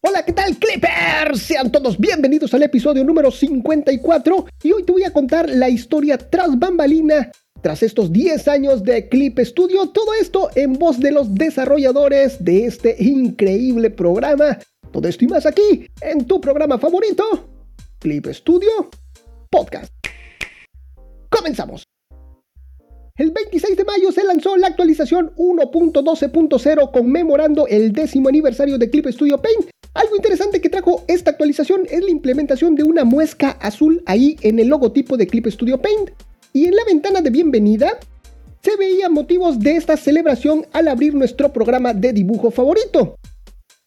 Hola, ¿qué tal Clippers? Sean todos bienvenidos al episodio número 54 y hoy te voy a contar la historia tras bambalina tras estos 10 años de Clip Studio, todo esto en voz de los desarrolladores de este increíble programa. Todo esto y más aquí, en tu programa favorito, Clip Studio Podcast. Comenzamos. El 26 de mayo se lanzó la actualización 1.12.0 conmemorando el décimo aniversario de Clip Studio Paint. Algo interesante que trajo esta actualización es la implementación de una muesca azul ahí en el logotipo de Clip Studio Paint. Y en la ventana de bienvenida se veían motivos de esta celebración al abrir nuestro programa de dibujo favorito.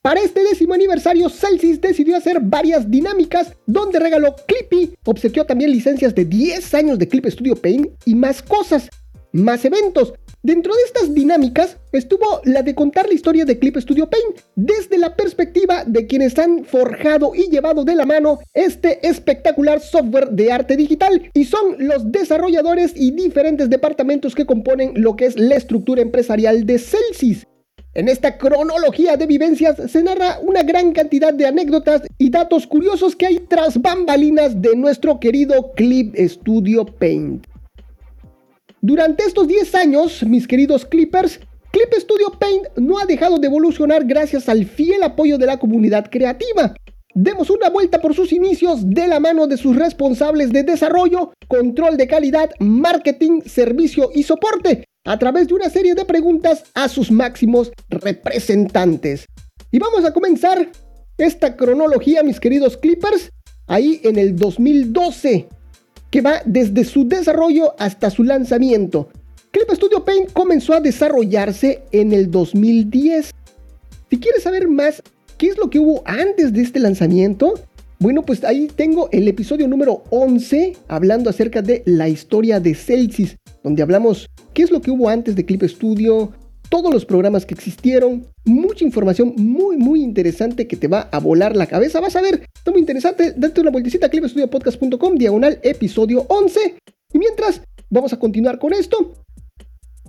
Para este décimo aniversario, Celsius decidió hacer varias dinámicas donde regaló Clippy, obsequió también licencias de 10 años de Clip Studio Paint y más cosas más eventos. Dentro de estas dinámicas estuvo la de contar la historia de Clip Studio Paint desde la perspectiva de quienes han forjado y llevado de la mano este espectacular software de arte digital y son los desarrolladores y diferentes departamentos que componen lo que es la estructura empresarial de Celsius. En esta cronología de vivencias se narra una gran cantidad de anécdotas y datos curiosos que hay tras bambalinas de nuestro querido Clip Studio Paint. Durante estos 10 años, mis queridos Clippers, Clip Studio Paint no ha dejado de evolucionar gracias al fiel apoyo de la comunidad creativa. Demos una vuelta por sus inicios de la mano de sus responsables de desarrollo, control de calidad, marketing, servicio y soporte, a través de una serie de preguntas a sus máximos representantes. Y vamos a comenzar esta cronología, mis queridos Clippers, ahí en el 2012 que va desde su desarrollo hasta su lanzamiento. Clip Studio Paint comenzó a desarrollarse en el 2010. Si quieres saber más qué es lo que hubo antes de este lanzamiento, bueno, pues ahí tengo el episodio número 11 hablando acerca de la historia de Celsius, donde hablamos qué es lo que hubo antes de Clip Studio, todos los programas que existieron, mucha información muy muy interesante que te va a volar la cabeza. Vas a ver, está muy interesante. Date una vueltecita a clipestudiopodcast.com, diagonal episodio 11. Y mientras, vamos a continuar con esto.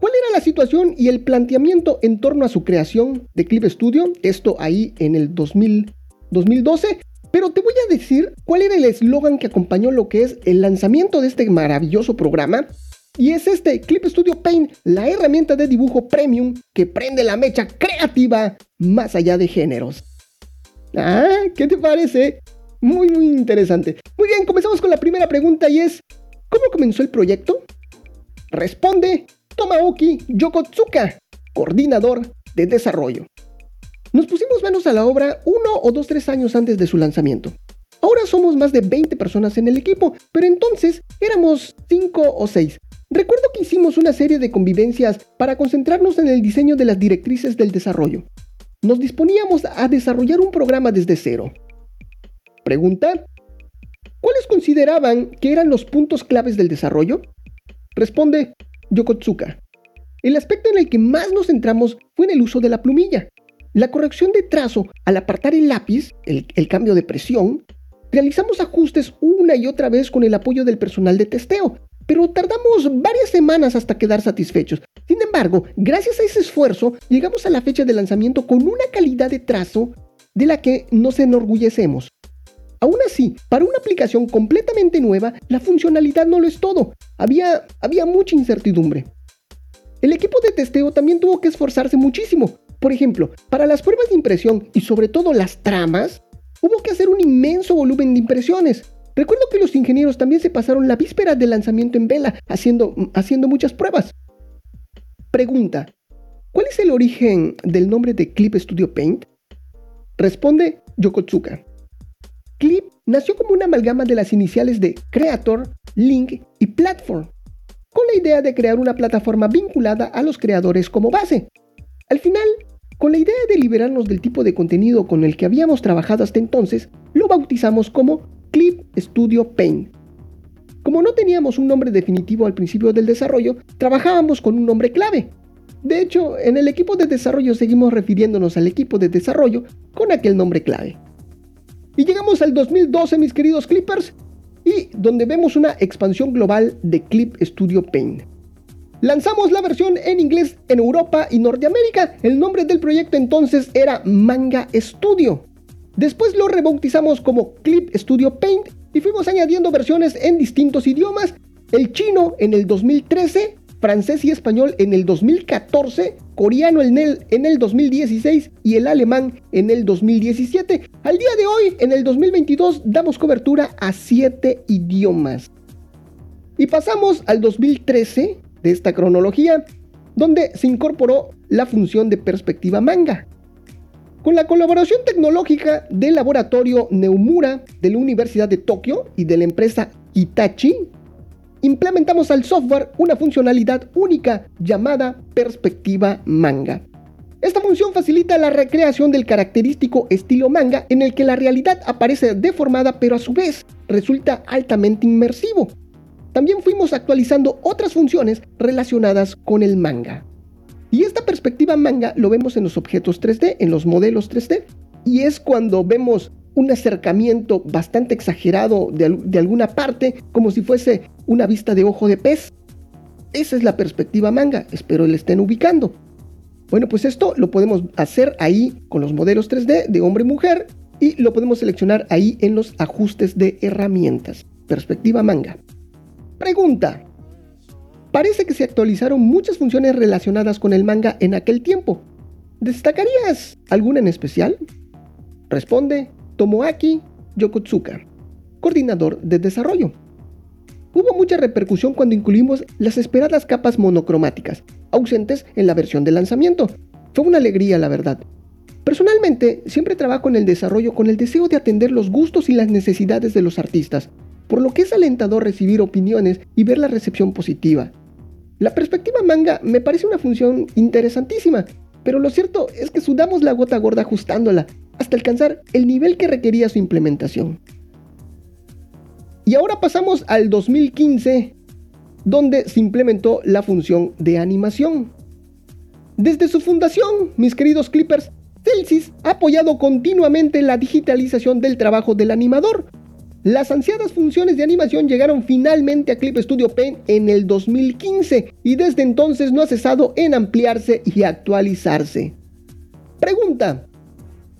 ¿Cuál era la situación y el planteamiento en torno a su creación de Clip Studio? Esto ahí en el 2012. Pero te voy a decir cuál era el eslogan que acompañó lo que es el lanzamiento de este maravilloso programa y es este Clip Studio Paint, la herramienta de dibujo premium que prende la mecha creativa más allá de géneros. Ah, ¿qué te parece? Muy, muy interesante. Muy bien, comenzamos con la primera pregunta y es, ¿cómo comenzó el proyecto? Responde Tomaoki Yokotsuka, coordinador de desarrollo. Nos pusimos manos a la obra uno o dos, tres años antes de su lanzamiento. Ahora somos más de 20 personas en el equipo, pero entonces éramos 5 o 6, Recuerdo que hicimos una serie de convivencias para concentrarnos en el diseño de las directrices del desarrollo. Nos disponíamos a desarrollar un programa desde cero. Pregunta. ¿Cuáles consideraban que eran los puntos claves del desarrollo? Responde Yokotsuka. El aspecto en el que más nos centramos fue en el uso de la plumilla. La corrección de trazo al apartar el lápiz, el, el cambio de presión, realizamos ajustes una y otra vez con el apoyo del personal de testeo, pero tardamos varias semanas hasta quedar satisfechos. Sin embargo, gracias a ese esfuerzo, llegamos a la fecha de lanzamiento con una calidad de trazo de la que nos enorgullecemos. Aún así, para una aplicación completamente nueva, la funcionalidad no lo es todo. Había, había mucha incertidumbre. El equipo de testeo también tuvo que esforzarse muchísimo. Por ejemplo, para las pruebas de impresión y sobre todo las tramas, hubo que hacer un inmenso volumen de impresiones. Recuerdo que los ingenieros también se pasaron la víspera del lanzamiento en vela haciendo, haciendo muchas pruebas. Pregunta, ¿cuál es el origen del nombre de Clip Studio Paint? Responde Yokotsuka. Clip nació como una amalgama de las iniciales de Creator, Link y Platform, con la idea de crear una plataforma vinculada a los creadores como base. Al final, con la idea de liberarnos del tipo de contenido con el que habíamos trabajado hasta entonces, lo bautizamos como Clip Studio Paint. Como no teníamos un nombre definitivo al principio del desarrollo, trabajábamos con un nombre clave. De hecho, en el equipo de desarrollo seguimos refiriéndonos al equipo de desarrollo con aquel nombre clave. Y llegamos al 2012, mis queridos Clippers, y donde vemos una expansión global de Clip Studio Paint. Lanzamos la versión en inglés en Europa y Norteamérica. El nombre del proyecto entonces era Manga Studio. Después lo rebautizamos como Clip Studio Paint y fuimos añadiendo versiones en distintos idiomas, el chino en el 2013, francés y español en el 2014, coreano en el, en el 2016 y el alemán en el 2017. Al día de hoy, en el 2022, damos cobertura a 7 idiomas. Y pasamos al 2013 de esta cronología, donde se incorporó la función de perspectiva manga. Con la colaboración tecnológica del laboratorio Neumura de la Universidad de Tokio y de la empresa Hitachi, implementamos al software una funcionalidad única llamada perspectiva manga. Esta función facilita la recreación del característico estilo manga en el que la realidad aparece deformada pero a su vez resulta altamente inmersivo. También fuimos actualizando otras funciones relacionadas con el manga. Y esta perspectiva manga lo vemos en los objetos 3D, en los modelos 3D, y es cuando vemos un acercamiento bastante exagerado de, alguna parte, como si fuese una vista de ojo de pez. Esa es la perspectiva manga, espero le estén ubicando. Bueno, pues esto lo podemos hacer ahí con los modelos 3D de hombre-mujer y lo podemos seleccionar ahí en los ajustes de herramientas. Perspectiva manga. Pregunta. Parece que se actualizaron muchas funciones relacionadas con el manga en aquel tiempo. ¿Destacarías alguna en especial? Responde Tomoaki Yokotsuka, coordinador de desarrollo. Hubo mucha repercusión cuando incluimos las esperadas capas monocromáticas, ausentes en la versión de lanzamiento. Fue una alegría, la verdad. Personalmente, siempre trabajo en el desarrollo con el deseo de atender los gustos y las necesidades de los artistas, por lo que es alentador recibir opiniones y ver la recepción positiva. La perspectiva manga me parece una función interesantísima, pero lo cierto es que sudamos la gota gorda ajustándola hasta alcanzar el nivel que requería su implementación. Y ahora pasamos al 2015, donde se implementó la función de animación. Desde su fundación, mis queridos clippers, Celsius ha apoyado continuamente la digitalización del trabajo del animador. Las ansiadas funciones de animación llegaron finalmente a Clip Studio Paint en el 2015 y desde entonces no ha cesado en ampliarse y actualizarse. Pregunta,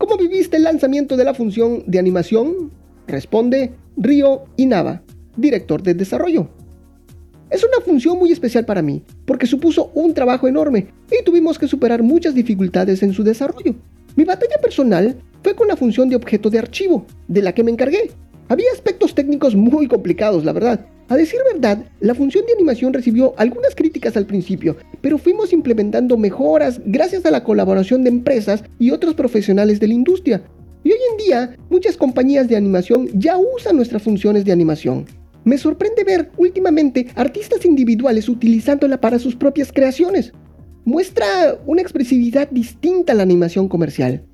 ¿Cómo viviste el lanzamiento de la función de animación? Responde Río Inaba, director de desarrollo. Es una función muy especial para mí, porque supuso un trabajo enorme y tuvimos que superar muchas dificultades en su desarrollo. Mi batalla personal fue con la función de objeto de archivo, de la que me encargué. Había aspectos técnicos muy complicados, la verdad, a decir verdad, la función de animación recibió algunas críticas al principio, pero fuimos implementando mejoras gracias a la colaboración de empresas y otros profesionales de la industria. Y hoy en día, muchas compañías de animación ya usan nuestras funciones de animación. Me sorprende ver últimamente artistas individuales utilizándola para sus propias creaciones. Muestra una expresividad distinta a la animación comercial.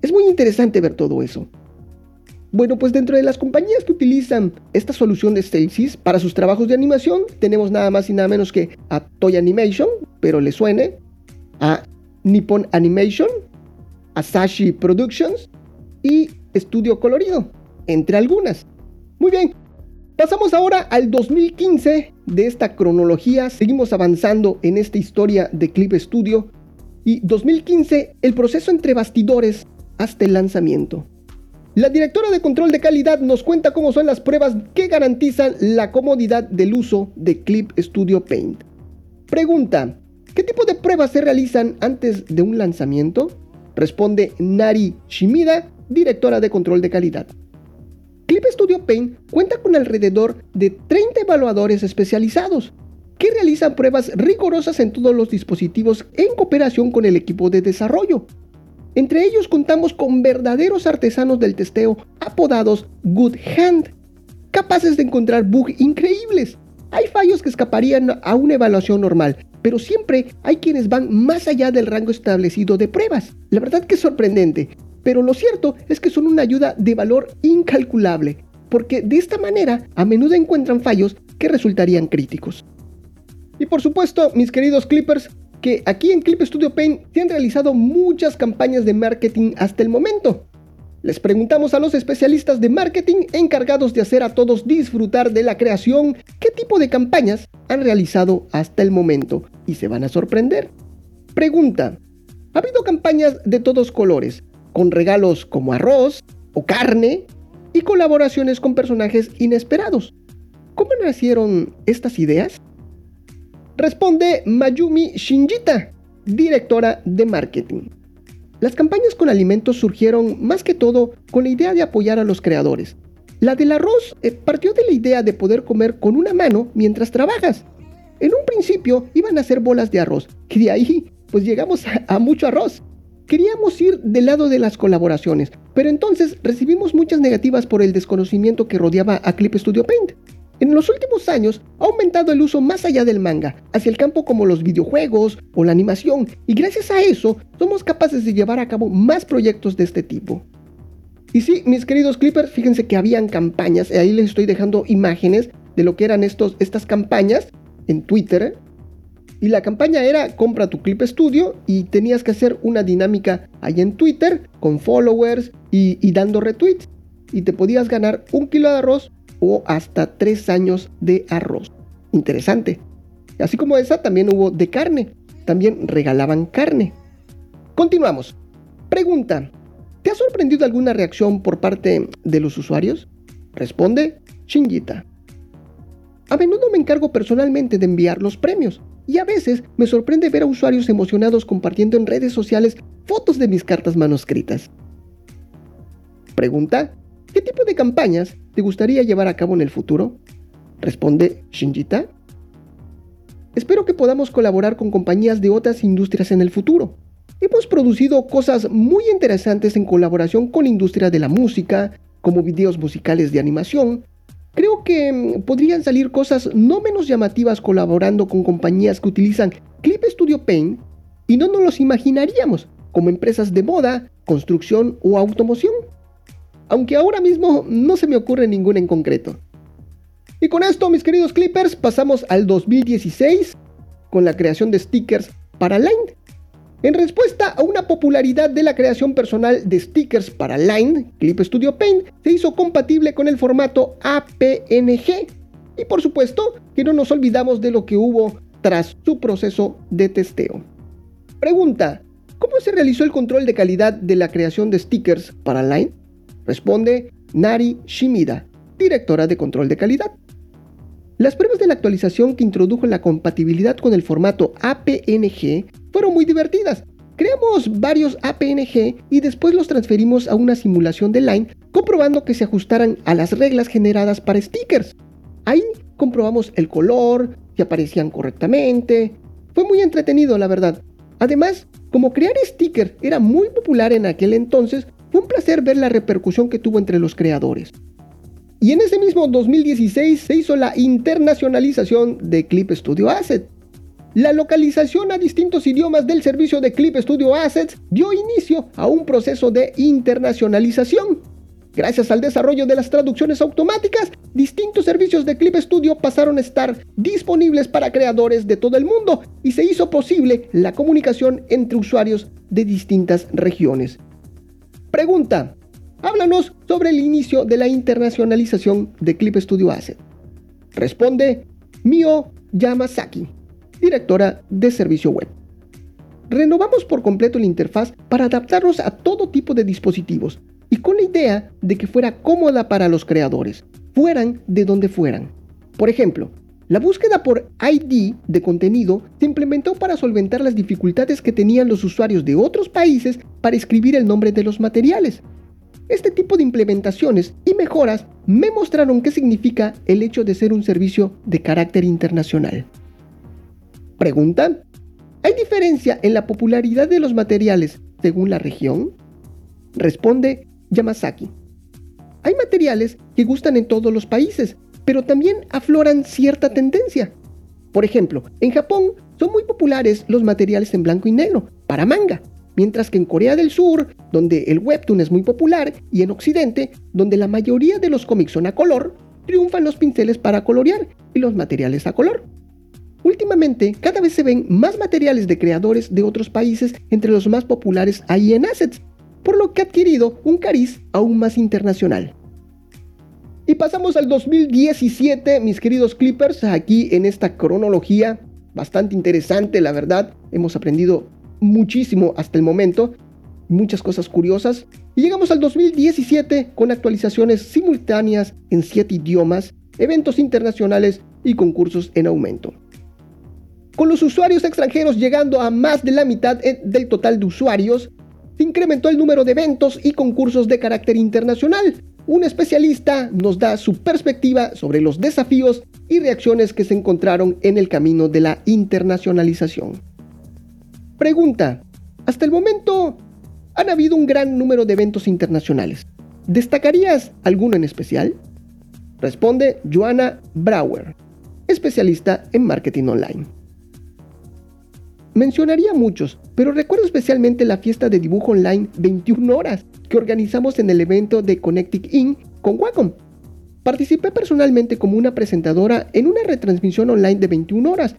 Es muy interesante ver todo eso. Bueno, pues dentro de las compañías que utilizan esta solución de Stasis para sus trabajos de animación, tenemos nada más y nada menos que a Toy Animation, pero le suene, a Nippon Animation, a Sashi Productions y Estudio Colorido, entre algunas. Muy bien, pasamos ahora al 2015 de esta cronología, seguimos avanzando en esta historia de Clip Studio y 2015 el proceso entre bastidores hasta el lanzamiento. La directora de control de calidad nos cuenta cómo son las pruebas que garantizan la comodidad del uso de Clip Studio Paint. Pregunta, ¿qué tipo de pruebas se realizan antes de un lanzamiento? Responde Nari Shimida, directora de control de calidad. Clip Studio Paint cuenta con alrededor de 30 evaluadores especializados que realizan pruebas rigurosas en todos los dispositivos en cooperación con el equipo de desarrollo. Entre ellos contamos con verdaderos artesanos del testeo apodados Good Hand, capaces de encontrar bugs increíbles. Hay fallos que escaparían a una evaluación normal, pero siempre hay quienes van más allá del rango establecido de pruebas. La verdad que es sorprendente, pero lo cierto es que son una ayuda de valor incalculable, porque de esta manera a menudo encuentran fallos que resultarían críticos. Y por supuesto, mis queridos clippers, que aquí en Clip Studio Paint se han realizado muchas campañas de marketing hasta el momento. Les preguntamos a los especialistas de marketing encargados de hacer a todos disfrutar de la creación qué tipo de campañas han realizado hasta el momento y se van a sorprender. Pregunta, ha habido campañas de todos colores, con regalos como arroz, o carne y colaboraciones con personajes inesperados. ¿Cómo nacieron estas ideas? Responde Mayumi Shinjita, directora de marketing. Las campañas con alimentos surgieron más que todo con la idea de apoyar a los creadores. La del arroz eh, partió de la idea de poder comer con una mano mientras trabajas. En un principio iban a ser bolas de arroz, y de ahí pues llegamos a mucho arroz. Queríamos ir del lado de las colaboraciones, pero entonces recibimos muchas negativas por el desconocimiento que rodeaba a Clip Studio Paint. En los últimos años ha aumentado el uso más allá del manga, hacia el campo como los videojuegos o la animación, y gracias a eso somos capaces de llevar a cabo más proyectos de este tipo. Y sí, mis queridos clippers, fíjense que habían campañas, y ahí les estoy dejando imágenes de lo que eran estos, estas campañas en Twitter. Y la campaña era compra tu clip studio y tenías que hacer una dinámica ahí en Twitter con followers y dando retweets. Y te podías ganar un kilo de arroz o hasta tres años de arroz. Interesante. Así como esa, también hubo de carne. También regalaban carne. Continuamos. Pregunta. ¿Te ha sorprendido alguna reacción por parte de los usuarios? Responde Shinjita. A menudo me encargo personalmente de enviar los premios y a veces me sorprende ver a usuarios emocionados compartiendo en redes sociales fotos de mis cartas manuscritas. Pregunta. ¿Qué tipo de campañas te gustaría llevar a cabo en el futuro? Responde Shinjita. Espero que podamos colaborar con compañías de otras industrias en el futuro. Hemos producido cosas muy interesantes en colaboración con la industria de la música, como videos musicales de animación. Creo que mm, podrían salir cosas no menos llamativas colaborando con compañías que utilizan Clip Studio Paint y no nos los imaginaríamos, como empresas de moda, construcción o automoción aunque ahora mismo no se me ocurre ninguna en concreto. Y con esto, mis queridos Clippers, pasamos al 2016 con la creación de stickers para Line. En respuesta a una popularidad de la creación personal de stickers para Line, Clip Studio Paint se hizo compatible con el formato APNG. Y por supuesto que no nos olvidamos de lo que hubo tras su proceso de testeo. Pregunta, ¿cómo se realizó el control de calidad de la creación de stickers para Line? Responde Nari Shimida, directora de control de calidad. Las pruebas de la actualización que introdujo la compatibilidad con el formato APNG fueron muy divertidas. Creamos varios APNG y después los transferimos a una simulación de Line comprobando que se ajustaran a las reglas generadas para stickers. Ahí comprobamos el color, si aparecían correctamente. Fue muy entretenido, la verdad. Además, como crear stickers era muy popular en aquel entonces, fue un placer ver la repercusión que tuvo entre los creadores. Y en ese mismo 2016 se hizo la internacionalización de Clip Studio Assets. La localización a distintos idiomas del servicio de Clip Studio Assets dio inicio a un proceso de internacionalización. Gracias al desarrollo de las traducciones automáticas, distintos servicios de Clip Studio pasaron a estar disponibles para creadores de todo el mundo y se hizo posible la comunicación entre usuarios de distintas regiones. Pregunta. Háblanos sobre el inicio de la internacionalización de Clip Studio Asset. Responde Mio Yamasaki, directora de servicio web. Renovamos por completo la interfaz para adaptarnos a todo tipo de dispositivos y con la idea de que fuera cómoda para los creadores, fueran de donde fueran. Por ejemplo, la búsqueda por ID de contenido se implementó para solventar las dificultades que tenían los usuarios de otros países para escribir el nombre de los materiales. Este tipo de implementaciones y mejoras me mostraron qué significa el hecho de ser un servicio de carácter internacional. Pregunta. ¿Hay diferencia en la popularidad de los materiales según la región? Responde Yamasaki. Hay materiales que gustan en todos los países, pero también afloran cierta tendencia. Por ejemplo, en Japón son muy populares los materiales en blanco y negro para manga, mientras que en Corea del Sur, donde el webtoon es muy popular, y en Occidente, donde la mayoría de los cómics son a color, triunfan los pinceles para colorear y los materiales a color. Últimamente, cada vez se ven más materiales de creadores de otros países entre los más populares ahí en Assets, por lo que ha adquirido un cariz aún más internacional. Y pasamos al 2017, mis queridos Clippers, aquí en esta cronología bastante interesante, la verdad. Hemos aprendido muchísimo hasta el momento. muchas cosas curiosas. Y llegamos al 2017 con actualizaciones simultáneas en 7 idiomas, eventos internacionales y concursos en aumento. Con los usuarios extranjeros llegando a más de la mitad eh, del total de usuarios, se incrementó el número de eventos y concursos de carácter internacional. Un especialista nos da su perspectiva sobre los desafíos y reacciones que se encontraron en el camino de la internacionalización. Pregunta. Hasta el momento han habido un gran número de eventos internacionales. ¿Destacarías alguno en especial? Responde Joanna Brauer, especialista en marketing online. Mencionaría muchos, pero recuerdo especialmente la fiesta de dibujo online 21 horas que organizamos en el evento de Connecting In con Wacom. Participé personalmente como una presentadora en una retransmisión online de 21 horas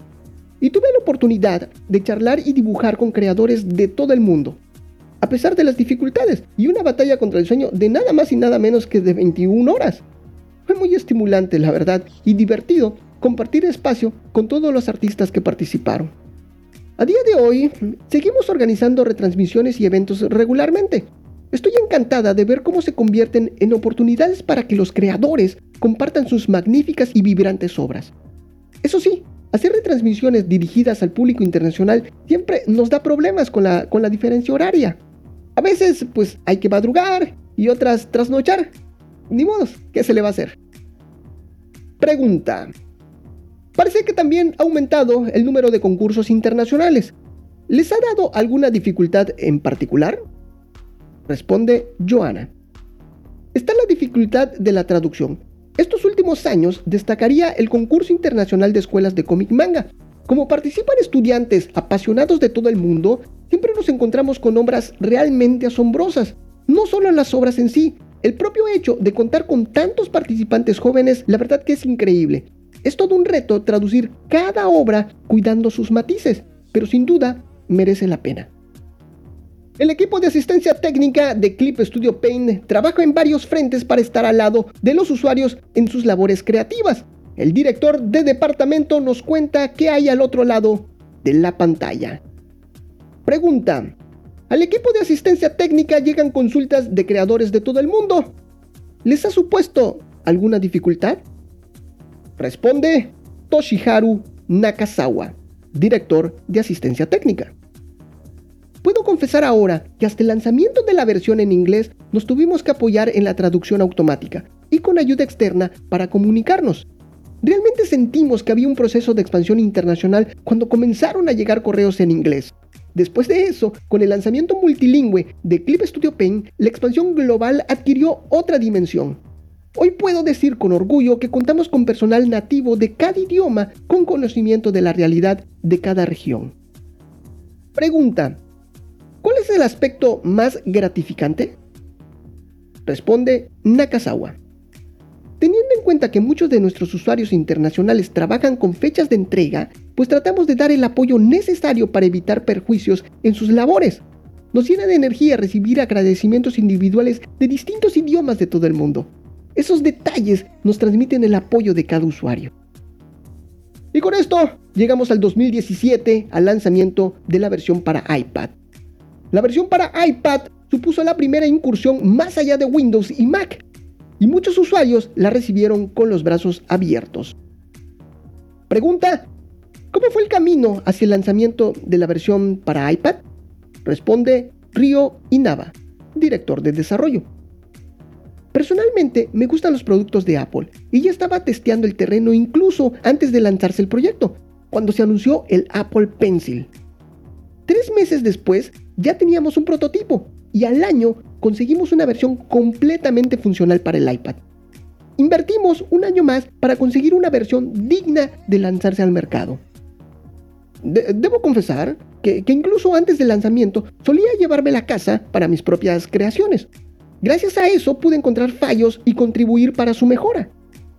y tuve la oportunidad de charlar y dibujar con creadores de todo el mundo, a pesar de las dificultades y una batalla contra el sueño de nada más y nada menos que de 21 horas. Fue muy estimulante, la verdad, y divertido compartir espacio con todos los artistas que participaron. A día de hoy, seguimos organizando retransmisiones y eventos regularmente. Estoy encantada de ver cómo se convierten en oportunidades para que los creadores compartan sus magníficas y vibrantes obras. Eso sí, hacer retransmisiones dirigidas al público internacional siempre nos da problemas con la, con la diferencia horaria. A veces, pues hay que madrugar y otras trasnochar. Ni modo, ¿qué se le va a hacer? Pregunta. Parece que también ha aumentado el número de concursos internacionales. ¿Les ha dado alguna dificultad en particular? Responde Joana. Está la dificultad de la traducción. Estos últimos años destacaría el concurso internacional de escuelas de cómic manga. Como participan estudiantes apasionados de todo el mundo, siempre nos encontramos con obras realmente asombrosas. No solo las obras en sí, el propio hecho de contar con tantos participantes jóvenes, la verdad que es increíble. Es todo un reto traducir cada obra cuidando sus matices, pero sin duda merece la pena. El equipo de asistencia técnica de Clip Studio Paint trabaja en varios frentes para estar al lado de los usuarios en sus labores creativas. El director de departamento nos cuenta qué hay al otro lado de la pantalla. Pregunta. Al equipo de asistencia técnica llegan consultas de creadores de todo el mundo. ¿Les ha supuesto alguna dificultad? Responde Toshiharu Nakazawa, director de asistencia técnica. Puedo confesar ahora que hasta el lanzamiento de la versión en inglés nos tuvimos que apoyar en la traducción automática y con ayuda externa para comunicarnos. Realmente sentimos que había un proceso de expansión internacional cuando comenzaron a llegar correos en inglés. Después de eso, con el lanzamiento multilingüe de Clip Studio Paint, la expansión global adquirió otra dimensión. Hoy puedo decir con orgullo que contamos con personal nativo de cada idioma con conocimiento de la realidad de cada región. Pregunta, ¿cuál es el aspecto más gratificante? Responde Nakazawa. Teniendo en cuenta que muchos de nuestros usuarios internacionales trabajan con fechas de entrega, pues tratamos de dar el apoyo necesario para evitar perjuicios en sus labores. Nos llena de energía recibir agradecimientos individuales de distintos idiomas de todo el mundo. Esos detalles nos transmiten el apoyo de cada usuario. Y con esto llegamos al 2017, al lanzamiento de la versión para iPad. La versión para iPad supuso la primera incursión más allá de Windows y Mac, y muchos usuarios la recibieron con los brazos abiertos. Pregunta, ¿cómo fue el camino hacia el lanzamiento de la versión para iPad? Responde Río Inaba, director de desarrollo. Personalmente me gustan los productos de Apple y ya estaba testeando el terreno incluso antes de lanzarse el proyecto, cuando se anunció el Apple Pencil. Tres meses después ya teníamos un prototipo y al año conseguimos una versión completamente funcional para el iPad. Invertimos un año más para conseguir una versión digna de lanzarse al mercado. debo confesar que, incluso antes del lanzamiento solía llevarme la casa para mis propias creaciones, Gracias a eso pude encontrar fallos y contribuir para su mejora.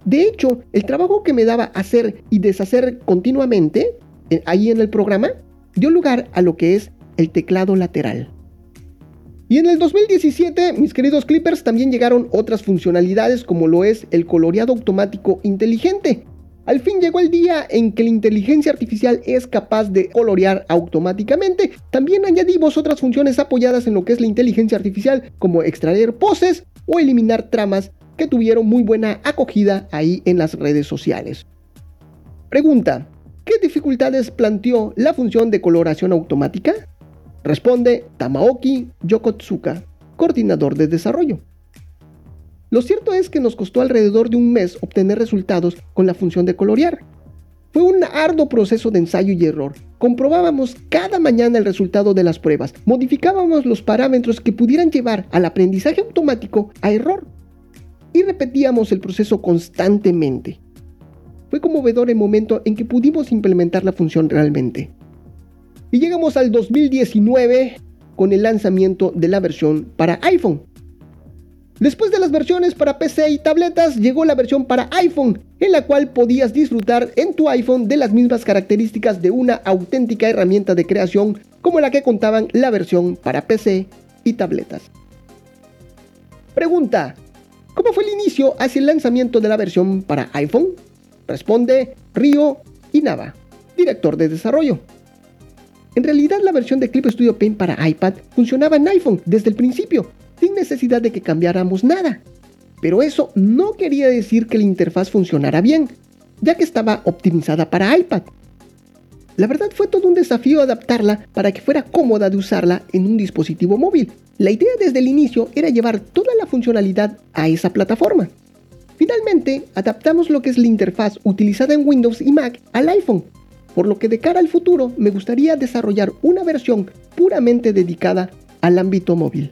De hecho, el trabajo que me daba hacer y deshacer continuamente, eh, ahí en el programa, dio lugar a lo que es el teclado lateral. Y en el 2017, mis queridos Clippers, también llegaron otras funcionalidades como lo es el coloreado automático inteligente. Al fin llegó el día en que la inteligencia artificial es capaz de colorear automáticamente. También añadimos otras funciones apoyadas en lo que es la inteligencia artificial, como extraer poses o eliminar tramas que tuvieron muy buena acogida ahí en las redes sociales. Pregunta, ¿qué dificultades planteó la función de coloración automática? Responde Tamaoki Yokotsuka, coordinador de desarrollo. Lo cierto es que nos costó alrededor de un mes obtener resultados con la función de colorear. Fue un arduo proceso de ensayo y error. Comprobábamos cada mañana el resultado de las pruebas, modificábamos los parámetros que pudieran llevar al aprendizaje automático a error y repetíamos el proceso constantemente. Fue conmovedor el momento en que pudimos implementar la función realmente. Y llegamos al 2019 con el lanzamiento de la versión para iPhone. Después de las versiones para PC y tabletas, llegó la versión para iPhone, en la cual podías disfrutar en tu iPhone de las mismas características de una auténtica herramienta de creación como la que contaban la versión para PC y tabletas. Pregunta, ¿cómo fue el inicio hacia el lanzamiento de la versión para iPhone? Responde Río Inaba, director de desarrollo. En realidad la versión de Clip Studio Paint para iPad funcionaba en iPhone desde el principio, sin necesidad de que cambiáramos nada. Pero eso no quería decir que la interfaz funcionara bien, ya que estaba optimizada para iPad. La verdad fue todo un desafío adaptarla para que fuera cómoda de usarla en un dispositivo móvil. La idea desde el inicio era llevar toda la funcionalidad a esa plataforma. Finalmente, adaptamos lo que es la interfaz utilizada en Windows y Mac al iPhone, por lo que de cara al futuro me gustaría desarrollar una versión puramente dedicada al ámbito móvil.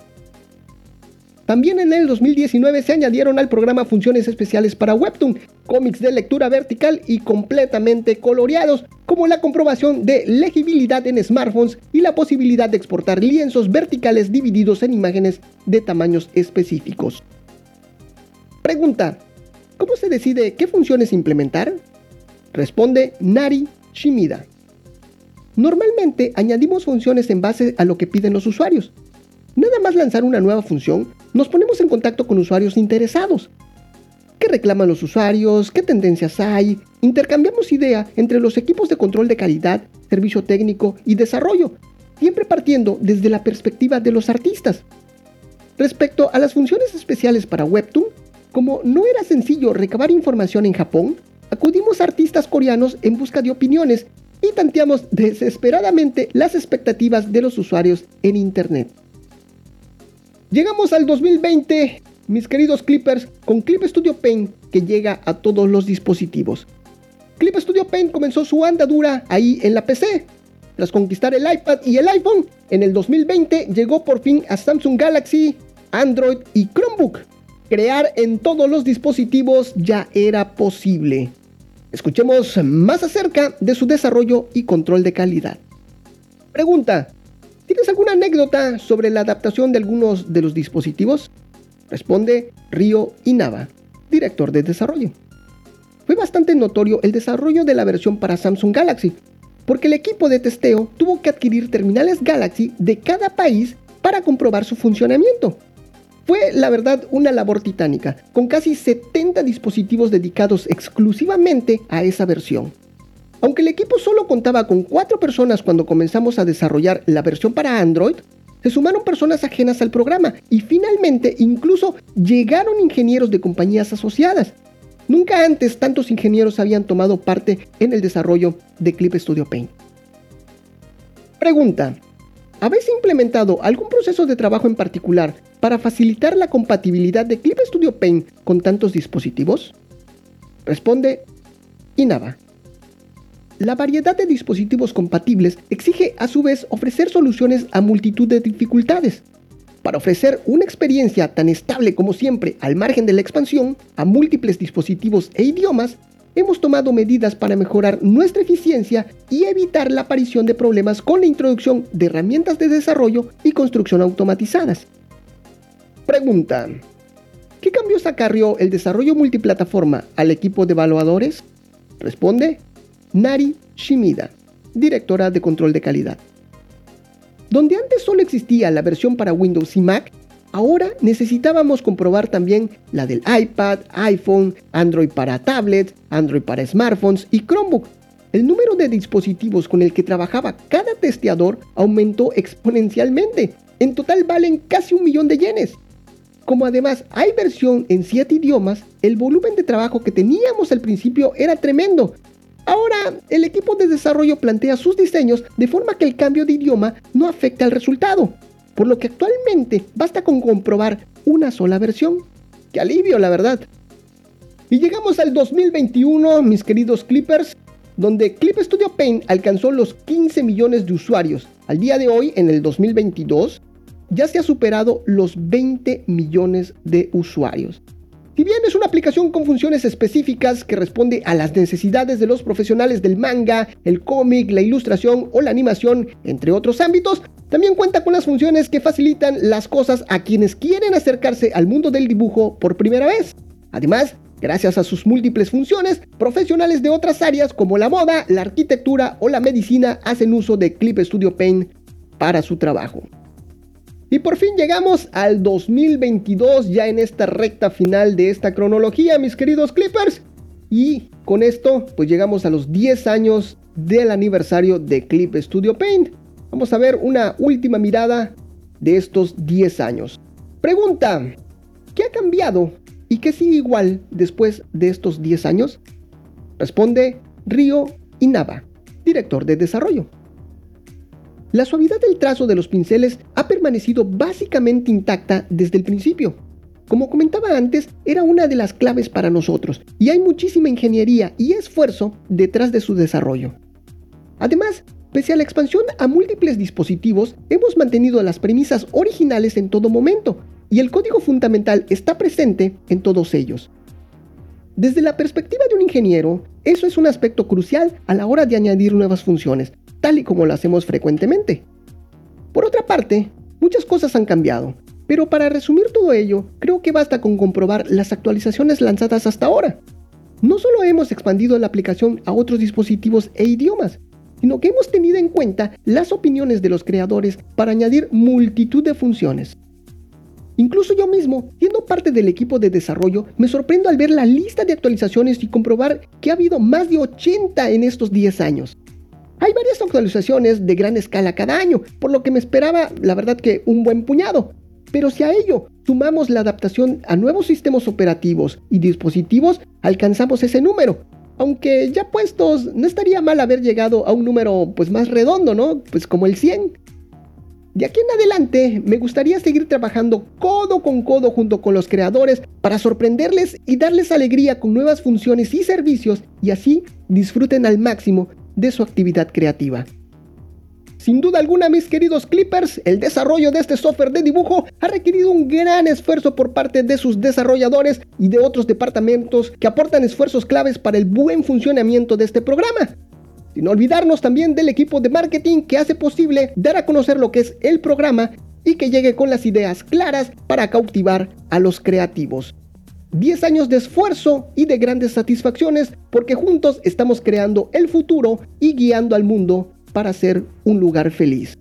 También en el 2019 se añadieron al programa funciones especiales para Webtoon, cómics de lectura vertical y completamente coloreados, como la comprobación de legibilidad en smartphones y la posibilidad de exportar lienzos verticales divididos en imágenes de tamaños específicos. Pregunta, ¿cómo se decide qué funciones implementar? Responde Nari Shimida. Normalmente añadimos funciones en base a lo que piden los usuarios. Nada más lanzar una nueva función, nos ponemos en contacto con usuarios interesados. ¿Qué reclaman los usuarios? ¿Qué tendencias hay? Intercambiamos idea entre los equipos de control de calidad, servicio técnico y desarrollo, siempre partiendo desde la perspectiva de los artistas. Respecto a las funciones especiales para Webtoon, como no era sencillo recabar información en Japón, acudimos a artistas coreanos en busca de opiniones y tanteamos desesperadamente las expectativas de los usuarios en Internet. Llegamos al 2020, mis queridos Clippers, con Clip Studio Paint que llega a todos los dispositivos. Clip Studio Paint comenzó su andadura ahí en la PC. Tras conquistar el iPad y el iPhone, en el 2020 llegó por fin a Samsung Galaxy, Android y Chromebook. Crear en todos los dispositivos ya era posible. Escuchemos más acerca de su desarrollo y control de calidad. Pregunta, ¿tienes alguna anécdota sobre la adaptación de algunos de los dispositivos? Responde Río Inaba, director de desarrollo. Fue bastante notorio el desarrollo de la versión para Samsung Galaxy, porque el equipo de testeo tuvo que adquirir terminales Galaxy de cada país para comprobar su funcionamiento. Fue, la verdad, una labor titánica, con casi 70 dispositivos dedicados exclusivamente a esa versión. Aunque el equipo solo contaba con 4 personas cuando comenzamos a desarrollar la versión para Android, se sumaron personas ajenas al programa y finalmente incluso llegaron ingenieros de compañías asociadas. Nunca antes tantos ingenieros habían tomado parte en el desarrollo de Clip Studio Paint. Pregunta, ¿Habéis implementado algún proceso de trabajo en particular para facilitar la compatibilidad de Clip Studio Paint con tantos dispositivos? Responde Inava. La variedad de dispositivos compatibles exige a su vez ofrecer soluciones a multitud de dificultades. Para ofrecer una experiencia tan estable como siempre al margen de la expansión a múltiples dispositivos e idiomas, hemos tomado medidas para mejorar nuestra eficiencia y evitar la aparición de problemas con la introducción de herramientas de desarrollo y construcción automatizadas. Pregunta. ¿Qué cambios acarrió el desarrollo multiplataforma al equipo de evaluadores? Responde Nari Shimida, directora de control de calidad. Donde antes solo existía la versión para Windows y Mac, ahora necesitábamos comprobar también la del iPad, iPhone, Android para tablet, Android para smartphones y Chromebook. El número de dispositivos con el que trabajaba cada testeador aumentó exponencialmente. En total valen casi un millón de yenes. Como además hay versión en 7 idiomas, el volumen de trabajo que teníamos al principio era tremendo. Ahora, el equipo de desarrollo plantea sus diseños de forma que el cambio de idioma no afecte al resultado, por lo que actualmente basta con comprobar una sola versión. ¡Qué alivio, la verdad! Y llegamos al 2021, mis queridos Clippers, donde Clip Studio Paint alcanzó los 15 millones de usuarios. Al día de hoy, en el 2022, ya se ha superado los 20 millones de usuarios. Si bien es una aplicación con funciones específicas que responde a las necesidades de los profesionales del manga, el cómic, la ilustración o la animación, entre otros ámbitos, también cuenta con las funciones que facilitan las cosas a quienes quieren acercarse al mundo del dibujo por primera vez. Además, gracias a sus múltiples funciones, profesionales de otras áreas como la moda, la arquitectura o la medicina hacen uso de Clip Studio Paint para su trabajo. Y por fin llegamos al 2022, ya en esta recta final de esta cronología, mis queridos Clippers. Y con esto, pues llegamos a los 10 años del aniversario de Clip Studio Paint. Vamos a ver una última mirada de estos 10 años. Pregunta, ¿qué ha cambiado y qué sigue igual después de estos 10 años? Responde Río Inaba, director de desarrollo. La suavidad del trazo de los pinceles ha permanecido básicamente intacta desde el principio. Como comentaba antes, era una de las claves para nosotros y hay muchísima ingeniería y esfuerzo detrás de su desarrollo. Además, pese a la expansión a múltiples dispositivos, hemos mantenido las premisas originales en todo momento y el código fundamental está presente en todos ellos. Desde la perspectiva de un ingeniero, eso es un aspecto crucial a la hora de añadir nuevas funciones, tal y como lo hacemos frecuentemente. Por otra parte, muchas cosas han cambiado, pero para resumir todo ello, creo que basta con comprobar las actualizaciones lanzadas hasta ahora. No solo hemos expandido la aplicación a otros dispositivos e idiomas, sino que hemos tenido en cuenta las opiniones de los creadores para añadir multitud de funciones. Incluso yo mismo, siendo parte del equipo de desarrollo, me sorprendo al ver la lista de actualizaciones y comprobar que ha habido más de 80 en estos 10 años. Hay varias actualizaciones de gran escala cada año, por lo que me esperaba, la verdad que un buen puñado. Pero si a ello sumamos la adaptación a nuevos sistemas operativos y dispositivos, alcanzamos ese número. Aunque ya puestos, no estaría mal haber llegado a un número pues más redondo, ¿no? Pues como el 100. De aquí en adelante, me gustaría seguir trabajando codo con codo junto con los creadores para sorprenderles y darles alegría con nuevas funciones y servicios y así disfruten al máximo de su actividad creativa. Sin duda alguna, mis queridos Clippers, el desarrollo de este software de dibujo ha requerido un gran esfuerzo por parte de sus desarrolladores y de otros departamentos que aportan esfuerzos claves para el buen funcionamiento de este programa. Sin olvidarnos también del equipo de marketing que hace posible dar a conocer lo que es el programa y que llegue con las ideas claras para cautivar a los creativos. 10 años de esfuerzo y de grandes satisfacciones porque juntos estamos creando el futuro y guiando al mundo para ser un lugar feliz.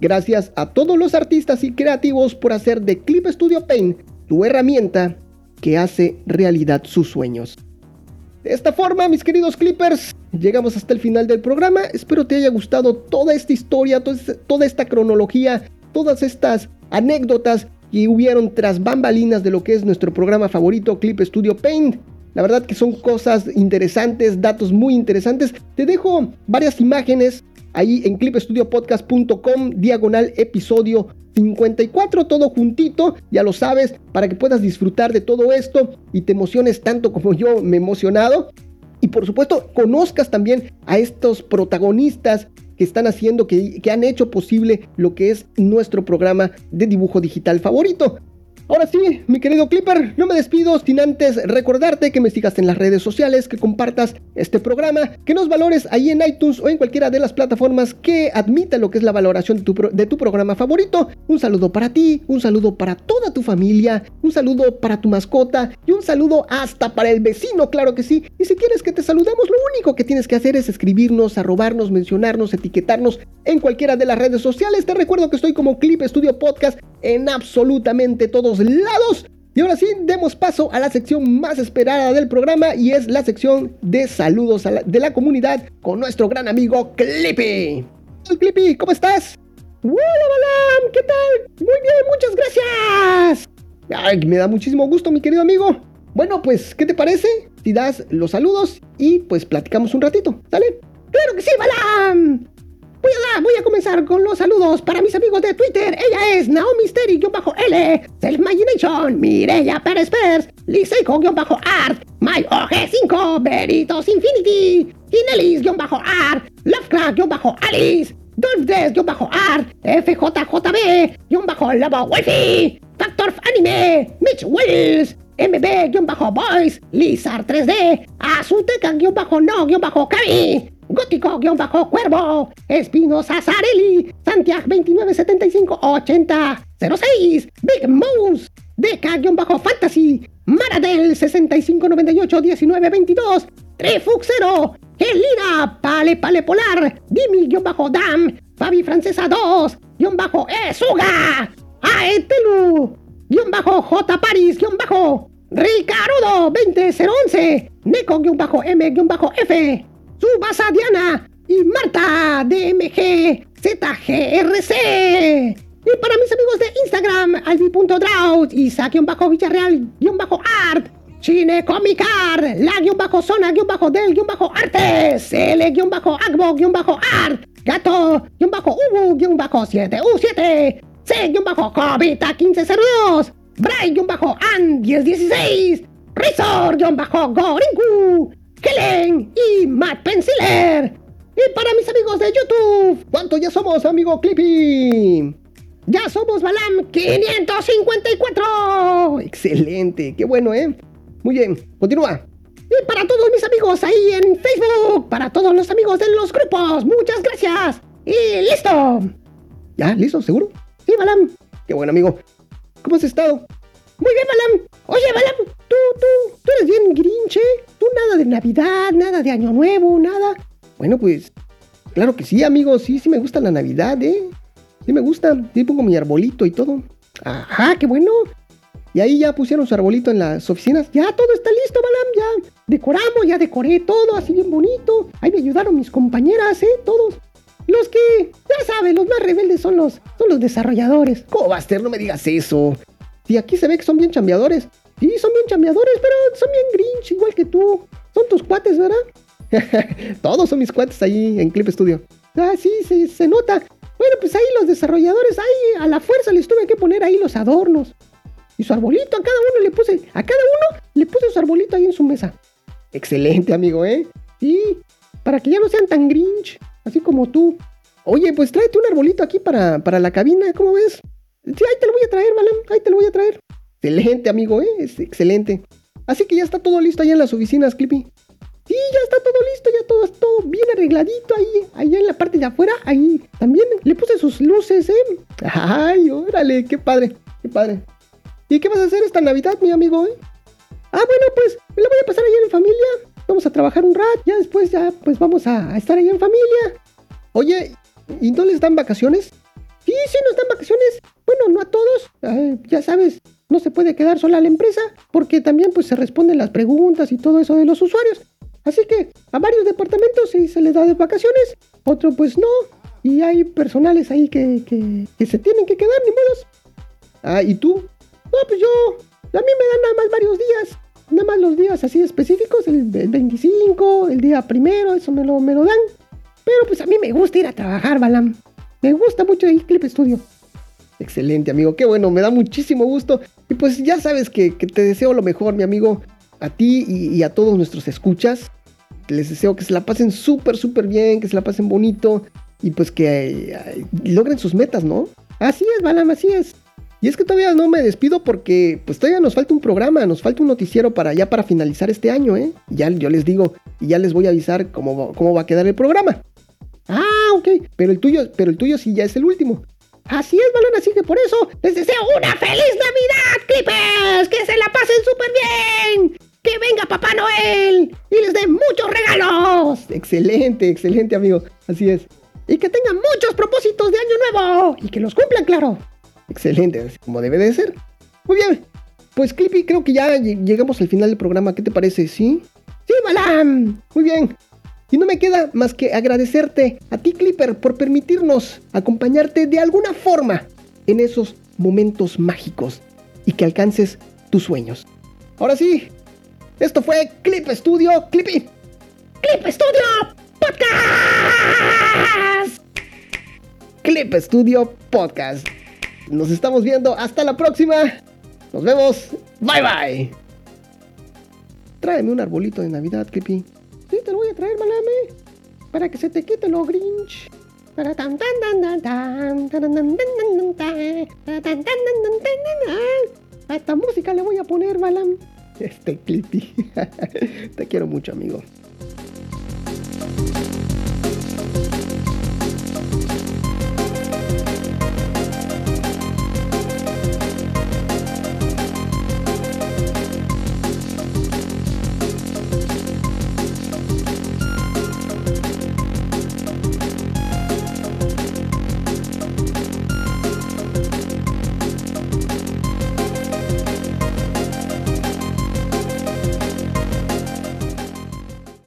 Gracias a todos los artistas y creativos por hacer de Clip Studio Paint tu herramienta que hace realidad sus sueños. De esta forma, mis queridos Clippers, llegamos hasta el final del programa. Espero te haya gustado toda esta historia, toda esta cronología, todas estas anécdotas y hubieron tras bambalinas de lo que es nuestro programa favorito, Clip Studio Paint. La verdad que son cosas interesantes, datos muy interesantes. Te dejo varias imágenes ahí en clipstudiopodcast.com, diagonal episodio 54, todo juntito, ya lo sabes, para que puedas disfrutar de todo esto y te emociones tanto como yo me he emocionado. Y por supuesto, conozcas también a estos protagonistas que están haciendo, que, que han hecho posible lo que es nuestro programa de dibujo digital favorito. Ahora sí, mi querido Clipper, no me despido sin antes recordarte que me sigas en las redes sociales, que compartas este programa, que nos valores ahí en iTunes o en cualquiera de las plataformas que admita lo que es la valoración de tu, de tu programa favorito. Un saludo para ti, un saludo para toda tu familia, un saludo para tu mascota y un saludo hasta para el vecino, claro que sí. Y si quieres que te saludemos, lo único que tienes que hacer es escribirnos, arrobarnos, mencionarnos, etiquetarnos en cualquiera de las redes sociales. Te recuerdo que estoy como Clip Studio Podcast en absolutamente todos Y ahora sí, demos paso a la sección más esperada del programa y es la sección de saludos de la comunidad con nuestro gran amigo Clippy. Clippy, ¿cómo estás? Hola, Balam, ¿qué tal? Muy bien, muchas gracias. Ay, me da muchísimo gusto, mi querido amigo. Bueno, pues, ¿qué te parece si das los saludos y pues platicamos un ratito? ¿Sale? ¡Claro que sí, Balam! Voy a, voy a comenzar con los saludos para mis amigos de Twitter. Ella es Naomi Steri-L, Self Imagination, Mireya Pérez Pers, Liseiko-Art, MyOG5, Veritos Infinity, Inelis-Art, Lovecraft-Alice, Dolphdress-Art, FJJB, Lava Wifi, Factor Anime, Mitch Wills, MB-Boys, Lizard 3D, Azuteca-No-Kami, Gótico-Cuervo, Espinosa Zarelli, Santiago 29758006, Big Mouse, Deca-Fantasy, Maradel 65981922, Trifuxero, Elina, Pale Pale Polar, Dimi-Dam, Fabi Francesa 2, bajo Esuga, Aetelu, bajo J Paris, bajo Ricarudo 20011, Neko-M-F, Subasa Diana y Marta DMG ZGRC. Y para mis amigos de Instagram, albi.drought, Isaac-Villarreal-Art, Chine Comic Art, la-zona-del-arte, Cele-agbo-art, Gato-ubu-7u7, C-Cobita1502, Bray-An1016, Rizor-Gorinku, Helen y Matt Penciler. Y para mis amigos de YouTube, ¿cuántos ya somos, amigo Clippy? Ya somos Balam 554. Excelente, qué bueno, ¿eh? Muy bien, continúa. Y para todos mis amigos ahí en Facebook, para todos los amigos de los grupos, muchas gracias. Y listo. ¿Ya? ¿Listo? ¿Seguro? Sí, Balam. Qué bueno, amigo. ¿Cómo has estado? Muy bien, Balam. Oye, Balam, tú, tú, tú eres bien grinche. Tú nada de Navidad, nada de Año Nuevo, nada. Bueno, pues, claro que sí, amigo. Sí, sí me gusta la Navidad, ¿eh? Sí me gusta. Sí pongo mi arbolito y todo. Ajá, qué bueno. Y ahí ya pusieron su arbolito en las oficinas. Ya todo está listo, Balam. Ya decoramos, ya decoré todo así bien bonito. Ahí me ayudaron mis compañeras, ¿eh? Todos. Los que, ya saben, los más rebeldes son los, son los desarrolladores. ¿Cómo, Baster? No me digas eso. Y aquí se ve que son bien chambeadores. Sí, son bien chambeadores, pero son bien grinch, igual que tú. Son tus cuates, ¿verdad? Todos son mis cuates ahí en Clip Studio. Ah, sí, sí, se nota. Bueno, pues ahí los desarrolladores, ahí a la fuerza les tuve que poner ahí los adornos. Y su arbolito, a cada uno le puse, a cada uno le puse su arbolito ahí en su mesa. Excelente, amigo, ¿eh? Sí, para que ya no sean tan grinch, así como tú. Oye, pues tráete un arbolito aquí para, para la cabina, ¿cómo ves? Sí, ahí te lo voy a traer, Balam. Ahí te lo voy a traer. Excelente, amigo, ¿eh? Es excelente. Así que ya está todo listo ahí en las oficinas, Clippy. Sí, ya está todo listo, ya todo, todo bien arregladito ahí, ahí en la parte de afuera, ahí también le puse sus luces, ¿eh? Ay, órale, qué padre, qué padre. ¿Y qué vas a hacer esta Navidad, mi amigo, eh? Ah, bueno, pues me la voy a pasar ahí en familia. Vamos a trabajar un rato, ya después ya pues vamos a, estar ahí en familia. Oye, ¿y no les dan vacaciones? Sí, sí, nos dan vacaciones. Bueno, no a todos. ya sabes, no se puede quedar sola la empresa porque también pues se responden las preguntas y todo eso de los usuarios. Así que a varios departamentos sí se les da de vacaciones, otro pues no. Y hay personales ahí que, que, se tienen que quedar, ni modos. Ah, ¿y tú? No, pues yo, a mí me dan nada más varios días. Nada más los días así específicos, el, 25, el día primero, eso me lo, me lo dan. Pero pues a mí me gusta ir a trabajar, Balam. Me gusta mucho el Clip Studio. Excelente, amigo. Qué bueno, me da muchísimo gusto. Y pues ya sabes que, te deseo lo mejor, mi amigo. A ti y, a todos nuestros escuchas. Les deseo que se la pasen súper, súper bien, que se la pasen bonito. Y pues que logren sus metas, ¿no? Así es, Balam, así es. Y es que todavía no me despido porque pues todavía nos falta un programa, nos falta un noticiero para ya para finalizar este año, ¿eh? Ya yo les digo y ya les voy a avisar cómo, cómo va a quedar el programa. Ah, ok, pero el tuyo, pero el tuyo sí ya es el último. Así es, Balón, así que por eso les deseo una feliz Navidad, Clippers. Que se la pasen súper bien. Que venga Papá Noel y les dé muchos regalos. Excelente, excelente, amigo. Así es. Y que tengan muchos propósitos de año nuevo. Y que los cumplan, claro. Excelente, como debe de ser. Muy bien. Pues Clippy, creo que ya llegamos al final del programa. ¿Qué te parece? ¿Sí? Sí, Balam. Muy bien. Y no me queda más que agradecerte a ti, Clipper, por permitirnos acompañarte de alguna forma en esos momentos mágicos y que alcances tus sueños. Ahora sí, esto fue Clip Studio, Clippy. Clip Studio Podcast. Clip Studio Podcast. Nos estamos viendo. Hasta la próxima. Nos vemos. Bye bye. Tráeme un arbolito de Navidad, Clippy. Te voy a traer, Malame. Para que se te quite lo Grinch. Para tan tan tan tan tan tan tan tan tan tan tan Hasta música le voy a poner, Balam. Este Clippy. Te quiero mucho, amigo.